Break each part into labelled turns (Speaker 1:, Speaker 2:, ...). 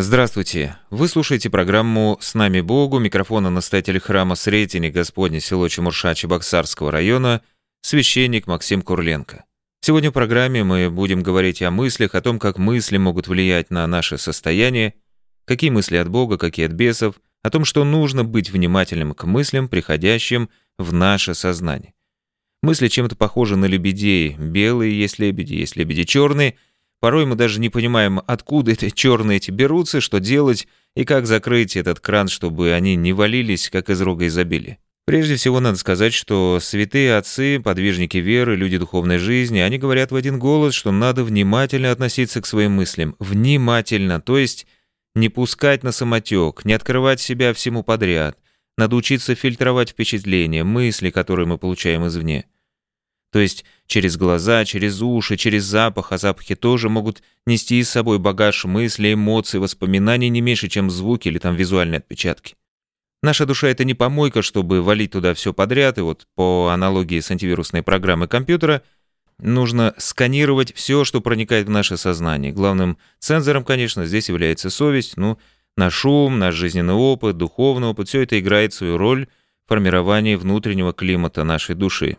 Speaker 1: Здравствуйте. Вы слушаете программу «С нами Богу». Микрофона настоятель храма Сретения Господне село Чемурша Чебоксарского района, священник Максим Курленко. Сегодня в программе мы будем говорить о мыслях, о том, как мысли могут влиять на наше состояние, какие мысли от Бога, какие от бесов, о том, что нужно быть внимательным к мыслям, приходящим в наше сознание. Мысли чем-то похожи на лебедей. Белые есть лебеди, есть лебеди черные – Порой мы даже не понимаем, откуда эти черные эти берутся, что делать и как закрыть этот кран, чтобы они не валились, как из рога изобилия. Прежде всего надо сказать, что святые отцы, подвижники веры, люди духовной жизни, они говорят в один голос, что надо внимательно относиться к своим мыслям. Внимательно, то есть не пускать на самотек, не открывать себя всему подряд. Надо учиться фильтровать впечатления, мысли, которые мы получаем извне. То есть через глаза, через уши, через запах, а запахи тоже могут нести с собой багаж мыслей, эмоций, воспоминаний не меньше, чем звуки или там визуальные отпечатки. Наша душа — это не помойка, чтобы валить туда все подряд, и вот по аналогии с антивирусной программой компьютера нужно сканировать все, что проникает в наше сознание. Главным цензором, конечно, здесь является совесть, ну, наш шум, наш жизненный опыт, духовный опыт, все это играет свою роль в формировании внутреннего климата нашей души.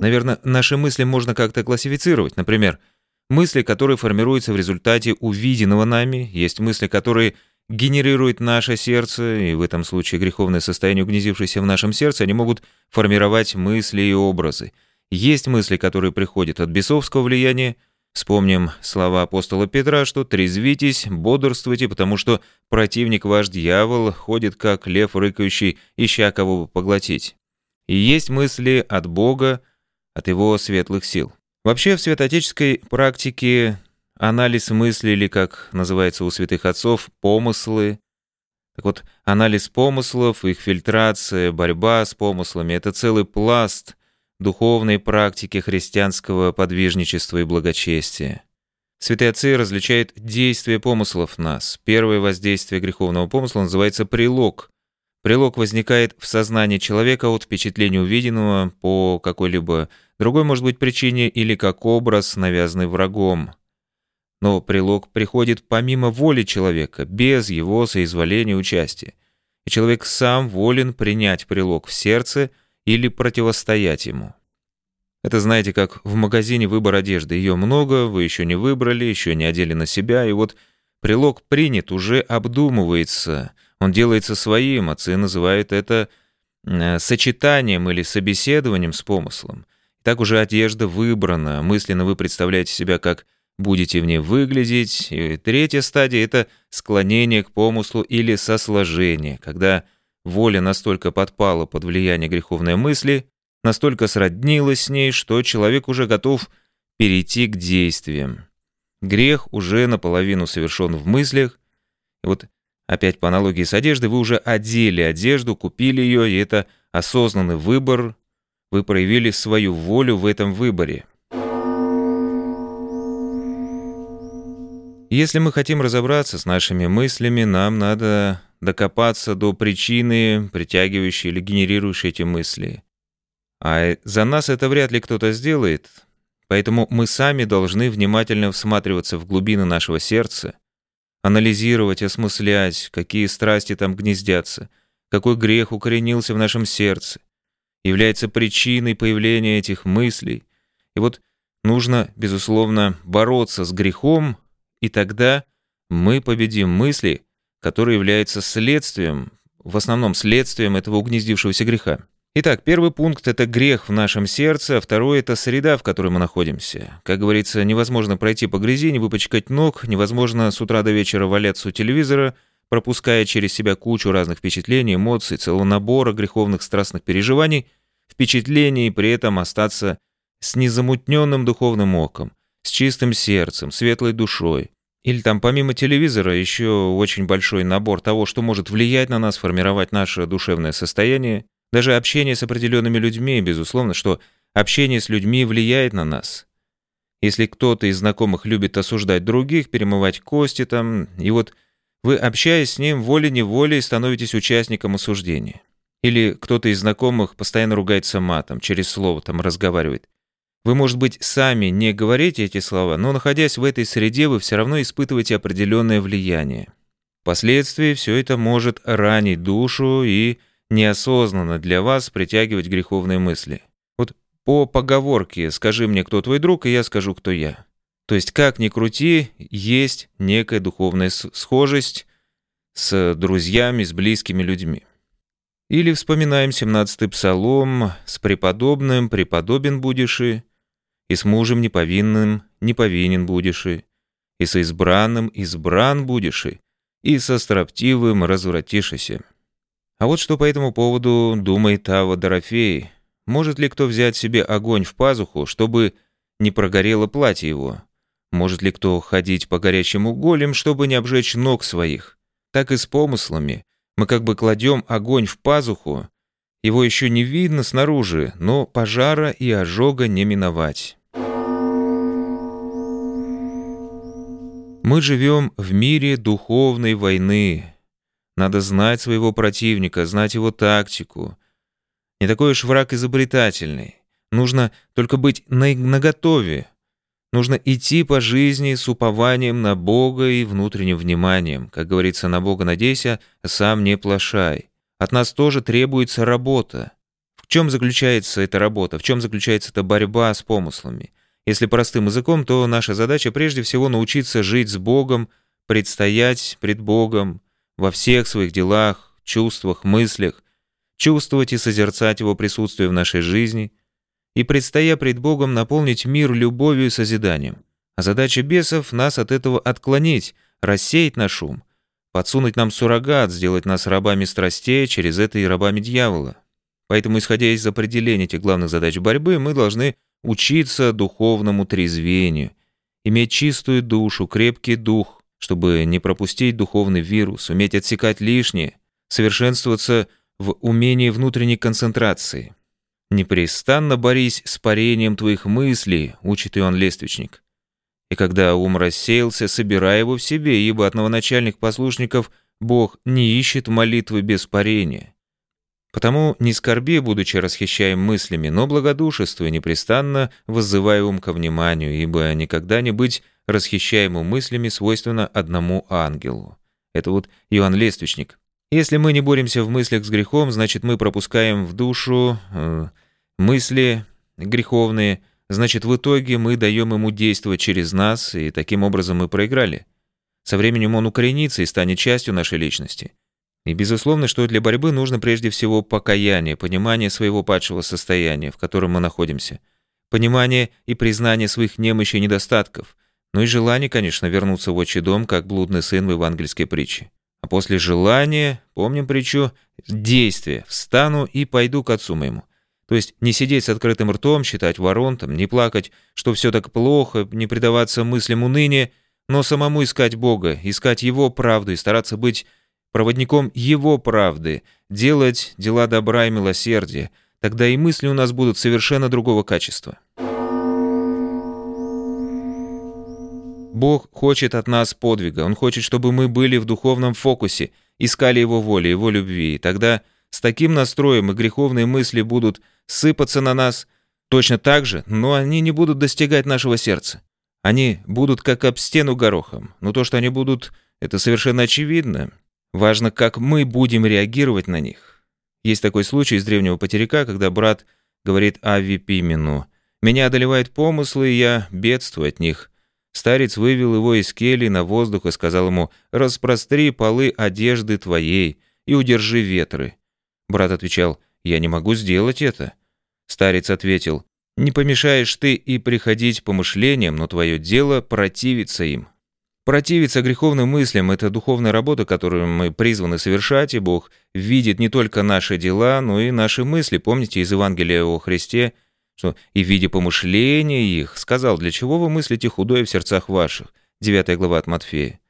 Speaker 1: Наверное, наши мысли можно как-то классифицировать. Например, мысли, которые формируются в результате увиденного нами, есть мысли, которые генерирует наше сердце, и в этом случае греховное состояние, угнездившееся в нашем сердце, они могут формировать мысли и образы. Есть мысли, которые приходят от бесовского влияния. Вспомним слова апостола Петра, что «трезвитесь, бодрствуйте, потому что противник ваш дьявол ходит, как лев рыкающий, ища кого бы поглотить». И есть мысли от Бога, от его светлых сил. Вообще в святоотеческой практике анализ мысли, или, как называется у святых отцов, помыслы, так вот, анализ помыслов, их фильтрация, борьба с помыслами — это целый пласт духовной практики христианского подвижничества и благочестия. Святые отцы различают действие помыслов в нас. Первое воздействие греховного помысла называется прилог. Прилог возникает в сознании человека от впечатления увиденного по какой-либо другой, может быть, причине или как образ, навязанный врагом. Но прилог приходит помимо воли человека, без его соизволения участия. И человек сам волен принять прилог в сердце или противостоять ему. Это знаете, как в магазине выбор одежды. Ее много, вы еще не выбрали, еще не одели на себя, и вот прилог принят, уже обдумывается – он делается своим, отцы называют это э, сочетанием или собеседованием с помыслом. Так уже одежда выбрана, мысленно вы представляете себя, как будете в ней выглядеть. И третья стадия — это склонение к помыслу или сосложение, когда воля настолько подпала под влияние греховной мысли, настолько сроднилась с ней, что человек уже готов перейти к действиям. Грех уже наполовину совершен в мыслях, и вот Опять по аналогии с одеждой, вы уже одели одежду, купили ее, и это осознанный выбор. Вы проявили свою волю в этом выборе. Если мы хотим разобраться с нашими мыслями, нам надо докопаться до причины, притягивающей или генерирующей эти мысли. А за нас это вряд ли кто-то сделает, поэтому мы сами должны внимательно всматриваться в глубины нашего сердца, анализировать, осмыслять, какие страсти там гнездятся, какой грех укоренился в нашем сердце, является причиной появления этих мыслей. И вот нужно, безусловно, бороться с грехом, и тогда мы победим мысли, которые являются следствием, в основном следствием этого угнездившегося греха. Итак, первый пункт — это грех в нашем сердце, а второй — это среда, в которой мы находимся. Как говорится, невозможно пройти по грязи, не выпачкать ног, невозможно с утра до вечера валяться у телевизора, пропуская через себя кучу разных впечатлений, эмоций, целого набора греховных страстных переживаний, впечатлений и при этом остаться с незамутненным духовным оком, с чистым сердцем, светлой душой. Или там помимо телевизора еще очень большой набор того, что может влиять на нас, формировать наше душевное состояние — даже общение с определенными людьми, безусловно, что общение с людьми влияет на нас. Если кто-то из знакомых любит осуждать других, перемывать кости там, и вот вы, общаясь с ним, волей-неволей становитесь участником осуждения. Или кто-то из знакомых постоянно ругается матом, через слово там разговаривает. Вы, может быть, сами не говорите эти слова, но, находясь в этой среде, вы все равно испытываете определенное влияние. Впоследствии все это может ранить душу и неосознанно для вас притягивать греховные мысли. Вот по поговорке «скажи мне, кто твой друг, и я скажу, кто я». То есть, как ни крути, есть некая духовная схожесть с друзьями, с близкими людьми. Или вспоминаем 17-й псалом «С преподобным преподобен будешь и, и с мужем неповинным неповинен будешь и, и со избранным избран будешь и, и со строптивым развратишься». А вот что по этому поводу думает Ава Дорофей. Может ли кто взять себе огонь в пазуху, чтобы не прогорело платье его? Может ли кто ходить по горячему голем, чтобы не обжечь ног своих? Так и с помыслами. Мы как бы кладем огонь в пазуху. Его еще не видно снаружи, но пожара и ожога не миновать. Мы живем в мире духовной войны, надо знать своего противника, знать его тактику. Не такой уж враг изобретательный. Нужно только быть на наготове. Нужно идти по жизни с упованием на Бога и внутренним вниманием. Как говорится, на Бога надейся, сам не плашай. От нас тоже требуется работа. В чем заключается эта работа? В чем заключается эта борьба с помыслами? Если простым языком, то наша задача прежде всего научиться жить с Богом, предстоять пред Богом, во всех своих делах, чувствах, мыслях, чувствовать и созерцать Его присутствие в нашей жизни и, предстоя пред Богом, наполнить мир любовью и созиданием. А задача бесов — нас от этого отклонить, рассеять наш ум, подсунуть нам суррогат, сделать нас рабами страстей, через это и рабами дьявола. Поэтому, исходя из определения этих главных задач борьбы, мы должны учиться духовному трезвению, иметь чистую душу, крепкий дух, чтобы не пропустить духовный вирус, уметь отсекать лишнее, совершенствоваться в умении внутренней концентрации. «Непрестанно борись с парением твоих мыслей», — учит Иоанн Лествичник. И когда ум рассеялся, собирай его в себе, ибо от новоначальных послушников Бог не ищет молитвы без парения. Потому не скорби, будучи расхищаем мыслями, но благодушествуй, непрестанно воззывай ум ко вниманию, ибо никогда не быть расхищаемым мыслями свойственно одному ангелу. Это вот Иоанн Лествичник. Если мы не боремся в мыслях с грехом, значит мы пропускаем в душу э, мысли греховные, значит в итоге мы даем ему действовать через нас, и таким образом мы проиграли. Со временем он укоренится и станет частью нашей личности. И безусловно, что для борьбы нужно прежде всего покаяние, понимание своего падшего состояния, в котором мы находимся, понимание и признание своих немощей и недостатков, ну и желание, конечно, вернуться в отчий дом, как блудный сын в евангельской притче. А после желания, помним притчу, действие, встану и пойду к отцу моему. То есть не сидеть с открытым ртом, считать ворон, там, не плакать, что все так плохо, не предаваться мыслям уныния, но самому искать Бога, искать Его правду и стараться быть проводником Его правды, делать дела добра и милосердия, тогда и мысли у нас будут совершенно другого качества. Бог хочет от нас подвига, Он хочет, чтобы мы были в духовном фокусе, искали Его воли, Его любви, и тогда с таким настроем и греховные мысли будут сыпаться на нас точно так же, но они не будут достигать нашего сердца. Они будут как об стену горохом, но то, что они будут, это совершенно очевидно. Важно, как мы будем реагировать на них. Есть такой случай из древнего потеряка, когда брат говорит Ави Пимену, «Меня одолевают помыслы, и я бедствую от них». Старец вывел его из кельи на воздух и сказал ему, «Распростри полы одежды твоей и удержи ветры». Брат отвечал, «Я не могу сделать это». Старец ответил, «Не помешаешь ты и приходить по мышлениям, но твое дело противиться им». Противиться греховным мыслям – это духовная работа, которую мы призваны совершать, и Бог видит не только наши дела, но и наши мысли. Помните из Евангелия о Христе, что «и в виде помышления их» сказал, «Для чего вы мыслите худое в сердцах ваших?» 9 глава от Матфея.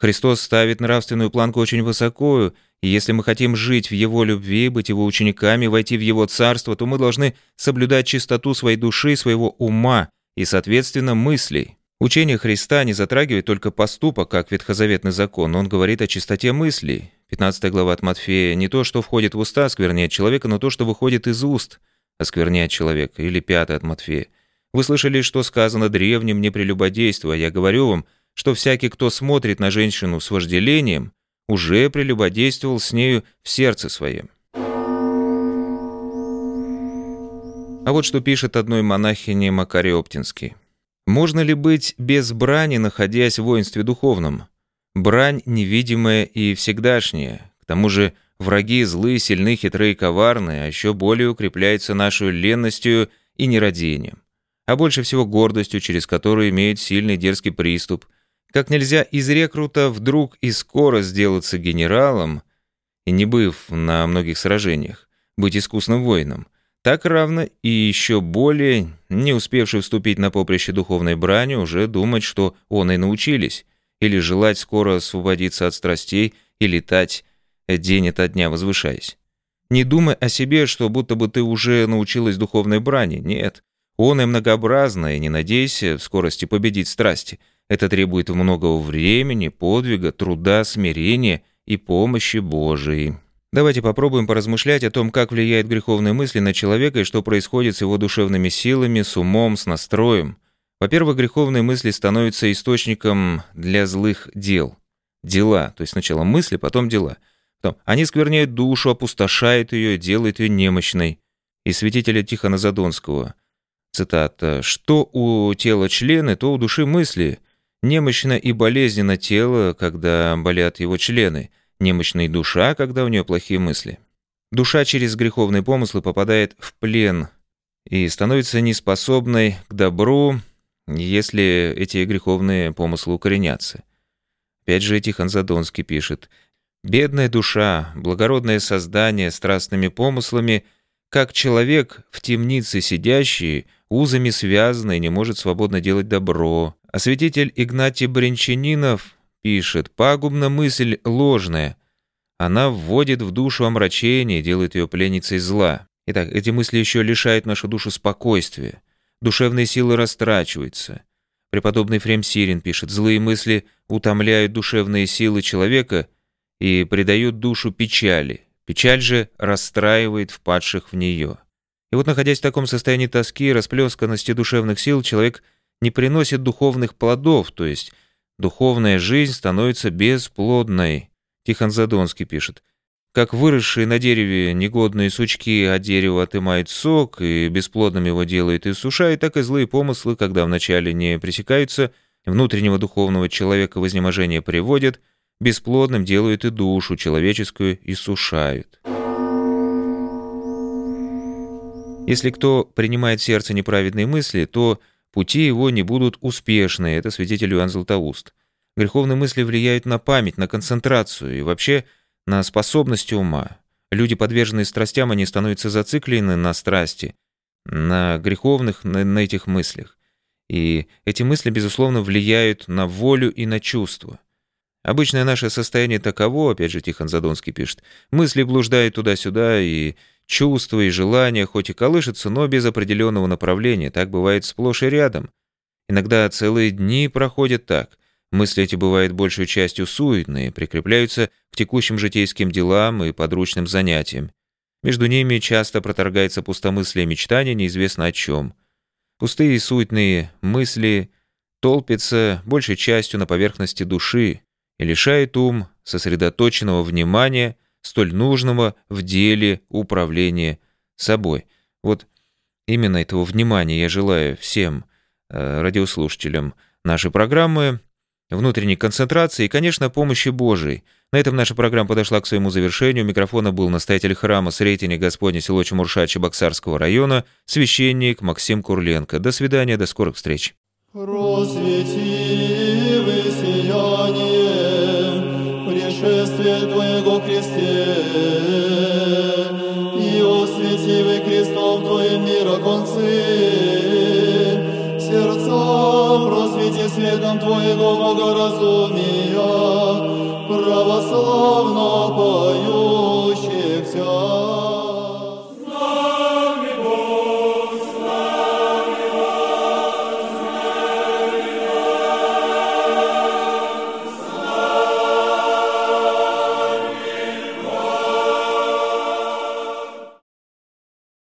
Speaker 1: Христос ставит нравственную планку очень высоко, и если мы хотим жить в Его любви, быть Его учениками, войти в Его Царство, то мы должны соблюдать чистоту своей души, своего ума и, соответственно, мыслей. Учение Христа не затрагивает только поступок, как ветхозаветный закон, он говорит о чистоте мыслей. 15 глава от Матфея «Не то, что входит в уста, оскверняет человека, но то, что выходит из уст, оскверняет человека». Или 5 от Матфея Вы слышали, что сказано древним не прелюбодействуя. Я говорю вам, что всякий, кто смотрит на женщину с вожделением, уже прелюбодействовал с нею в сердце своем. А вот что пишет одной монахине Макарий Оптинский. «Можно ли быть без брани, находясь в воинстве духовном? Брань невидимая и всегдашняя. К тому же враги злые, сильны, хитрые, коварные, а еще более укрепляется нашу ленностью и нерадением. А больше всего гордостью, через которую имеет сильный дерзкий приступ. Как нельзя из рекрута вдруг и скоро сделаться генералом, и не быв на многих сражениях, быть искусным воином, так равно и еще более, не успевший вступить на поприще духовной брани, уже думать, что он и научились, или желать скоро освободиться от страстей и летать день ото дня возвышаясь. Не думай о себе, что будто бы ты уже научилась духовной брани. Нет. Он и многообразно, и не надейся в скорости победить страсти. Это требует многого времени, подвига, труда, смирения и помощи Божией. Давайте попробуем поразмышлять о том, как влияет греховные мысли на человека и что происходит с его душевными силами, с умом, с настроем. Во-первых, греховные мысли становятся источником для злых дел. Дела, то есть сначала мысли, потом дела. Потом они скверняют душу, опустошают ее, делают ее немощной. И святителя Тихона Задонского, цитата, «Что у тела члены, то у души мысли. Немощно и болезненно тело, когда болят его члены» немощной душа, когда у нее плохие мысли. Душа через греховные помыслы попадает в плен и становится неспособной к добру, если эти греховные помыслы укоренятся. Опять же Тихон Задонский пишет, «Бедная душа, благородное создание страстными помыслами, как человек в темнице сидящий, узами связанный, не может свободно делать добро». Святитель Игнатий Бринчанинов пишет, пагубна мысль ложная. Она вводит в душу омрачение, делает ее пленницей зла. Итак, эти мысли еще лишают нашу душу спокойствия. Душевные силы растрачиваются. Преподобный Фрем Сирин пишет, злые мысли утомляют душевные силы человека и придают душу печали. Печаль же расстраивает впадших в нее. И вот, находясь в таком состоянии тоски и расплесканности душевных сил, человек не приносит духовных плодов, то есть Духовная жизнь становится бесплодной. Тихон Задонский пишет. Как выросшие на дереве негодные сучки от дерева отымают сок и бесплодным его делают и сушают, так и злые помыслы, когда вначале не пресекаются, внутреннего духовного человека в изнеможение приводят, бесплодным делают и душу человеческую и сушают. Если кто принимает в сердце неправедные мысли, то Пути его не будут успешны, это свидетель Иоанн Златоуст. Греховные мысли влияют на память, на концентрацию и вообще на способность ума. Люди, подверженные страстям, они становятся зациклены на страсти, на греховных, на, на этих мыслях. И эти мысли, безусловно, влияют на волю и на чувства. Обычное наше состояние таково, опять же Тихон Задонский пишет, мысли блуждают туда-сюда и Чувства и желания хоть и колышутся, но без определенного направления, так бывает сплошь и рядом. Иногда целые дни проходят так. Мысли эти бывают большей частью суетные, прикрепляются к текущим житейским делам и подручным занятиям. Между ними часто проторгается пустомыслие мечтания неизвестно о чем. Пустые и суетные мысли толпятся большей частью на поверхности души и лишают ум сосредоточенного внимания – столь нужного в деле управления собой. Вот именно этого внимания я желаю всем э, радиослушателям нашей программы, внутренней концентрации и, конечно, помощи Божией. На этом наша программа подошла к своему завершению. У микрофона был настоятель храма Сретения Господня село Чемурша Чебоксарского района, священник Максим Курленко. До свидания, до скорых встреч. Просвети сияние пришествия Твоего Христе, и освети вы крестом Твоим мира концы, сердцам просвети светом Твоего богоразумия, православно Тебя.